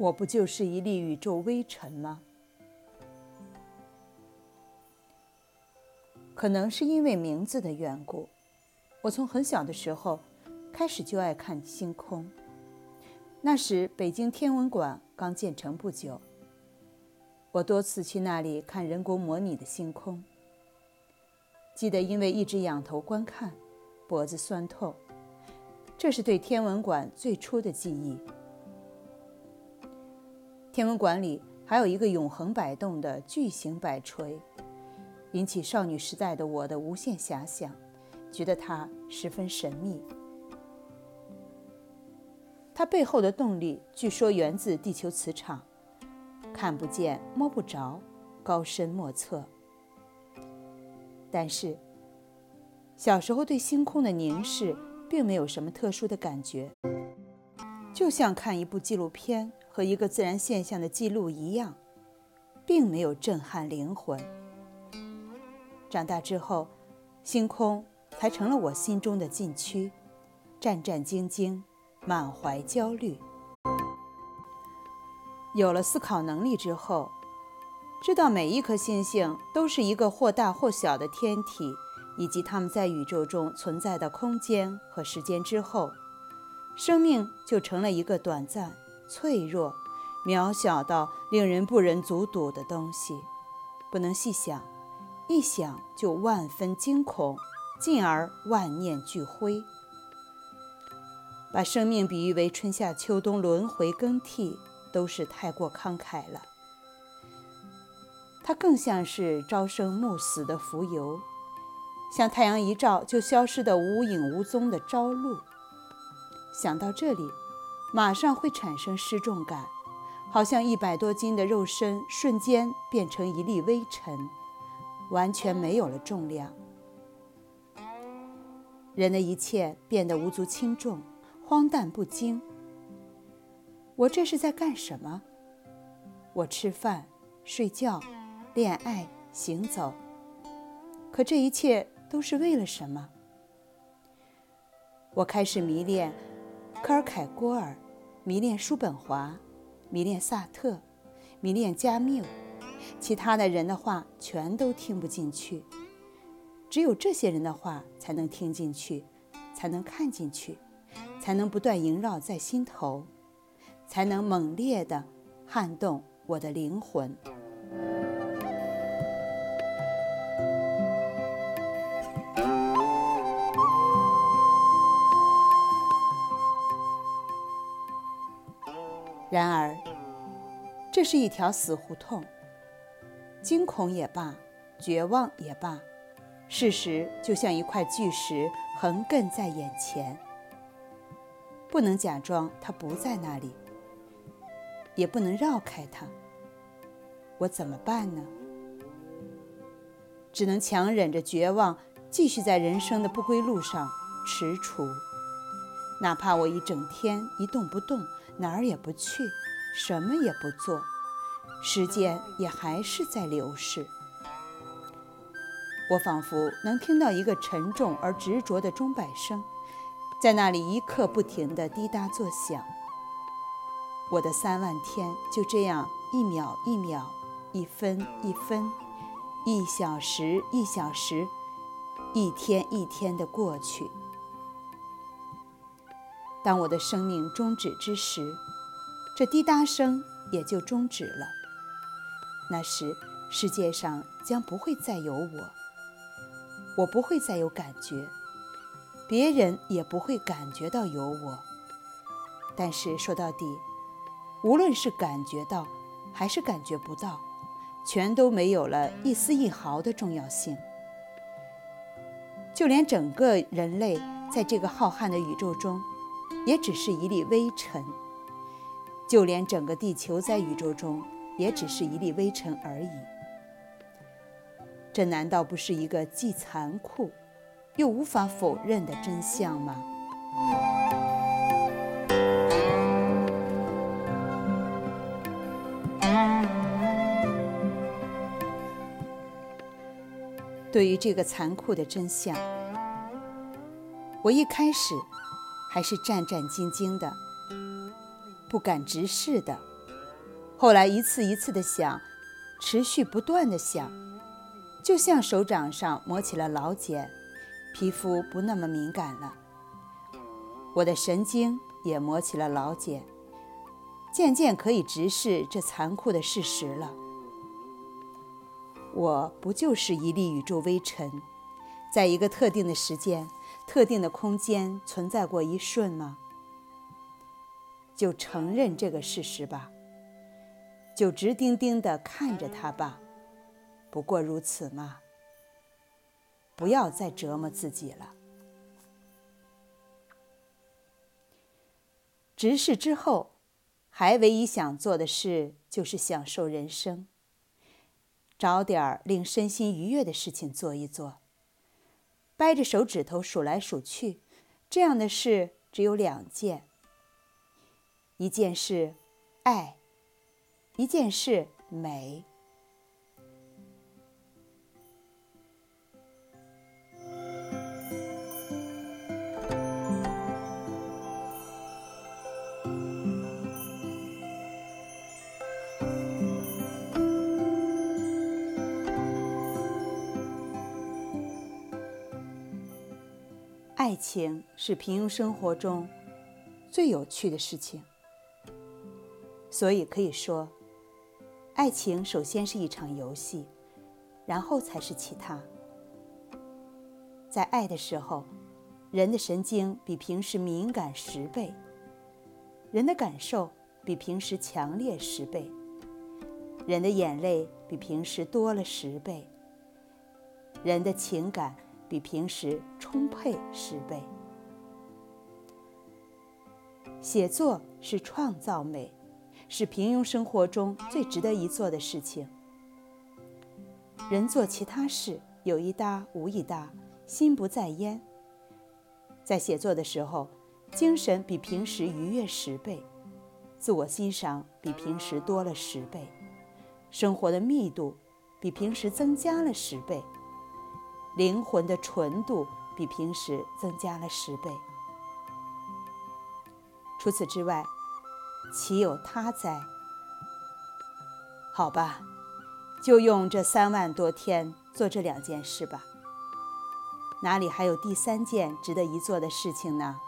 我不就是一粒宇宙微尘吗？可能是因为名字的缘故，我从很小的时候开始就爱看星空。那时北京天文馆刚建成不久，我多次去那里看人工模拟的星空。记得因为一直仰头观看，脖子酸痛。这是对天文馆最初的记忆。天文馆里还有一个永恒摆动的巨型摆锤，引起少女时代的我的无限遐想，觉得它十分神秘。它背后的动力据说源自地球磁场，看不见摸不着，高深莫测。但是小时候对星空的凝视，并没有什么特殊的感觉，就像看一部纪录片和一个自然现象的记录一样，并没有震撼灵魂。长大之后，星空才成了我心中的禁区，战战兢兢，满怀焦虑。有了思考能力之后，知道每一颗星星都是一个或大或小的天体。以及它们在宇宙中存在的空间和时间之后，生命就成了一个短暂、脆弱、渺小到令人不忍卒睹的东西，不能细想，一想就万分惊恐，进而万念俱灰。把生命比喻为春夏秋冬轮回更替，都是太过慷慨了。它更像是朝生暮死的浮游。像太阳一照就消失的无影无踪的朝露。想到这里，马上会产生失重感，好像一百多斤的肉身瞬间变成一粒微尘，完全没有了重量。人的一切变得无足轻重，荒诞不经。我这是在干什么？我吃饭、睡觉、恋爱、行走，可这一切。都是为了什么？我开始迷恋科尔凯郭尔，迷恋叔本华，迷恋萨特，迷恋加缪，其他的人的话全都听不进去，只有这些人的话才能听进去，才能看进去，才能不断萦绕在心头，才能猛烈地撼动我的灵魂。然而，这是一条死胡同。惊恐也罢，绝望也罢，事实就像一块巨石横亘在眼前。不能假装它不在那里，也不能绕开它。我怎么办呢？只能强忍着绝望，继续在人生的不归路上踟蹰。哪怕我一整天一动不动。哪儿也不去，什么也不做，时间也还是在流逝。我仿佛能听到一个沉重而执着的钟摆声，在那里一刻不停地滴答作响。我的三万天就这样一秒一秒、一分一分、一小时一小时、一天一天地过去。当我的生命终止之时，这滴答声也就终止了。那时，世界上将不会再有我，我不会再有感觉，别人也不会感觉到有我。但是说到底，无论是感觉到还是感觉不到，全都没有了一丝一毫的重要性。就连整个人类在这个浩瀚的宇宙中。也只是一粒微尘，就连整个地球在宇宙中也只是一粒微尘而已。这难道不是一个既残酷又无法否认的真相吗？对于这个残酷的真相，我一开始。还是战战兢兢的，不敢直视的，后来一次一次的想，持续不断的想，就像手掌上磨起了老茧，皮肤不那么敏感了。我的神经也磨起了老茧，渐渐可以直视这残酷的事实了。我不就是一粒宇宙微尘，在一个特定的时间、特定的空间存在过一瞬吗？就承认这个事实吧，就直盯盯地看着它吧，不过如此嘛。不要再折磨自己了。直视之后，还唯一想做的事就是享受人生。找点儿令身心愉悦的事情做一做。掰着手指头数来数去，这样的事只有两件：一件是爱，一件是美。爱情是平庸生活中最有趣的事情，所以可以说，爱情首先是一场游戏，然后才是其他。在爱的时候，人的神经比平时敏感十倍，人的感受比平时强烈十倍，人的眼泪比平时多了十倍，人的情感。比平时充沛十倍。写作是创造美，是平庸生活中最值得一做的事情。人做其他事有一搭无一搭，心不在焉。在写作的时候，精神比平时愉悦十倍，自我欣赏比平时多了十倍，生活的密度比平时增加了十倍。灵魂的纯度比平时增加了十倍。除此之外，岂有他哉？好吧，就用这三万多天做这两件事吧。哪里还有第三件值得一做的事情呢？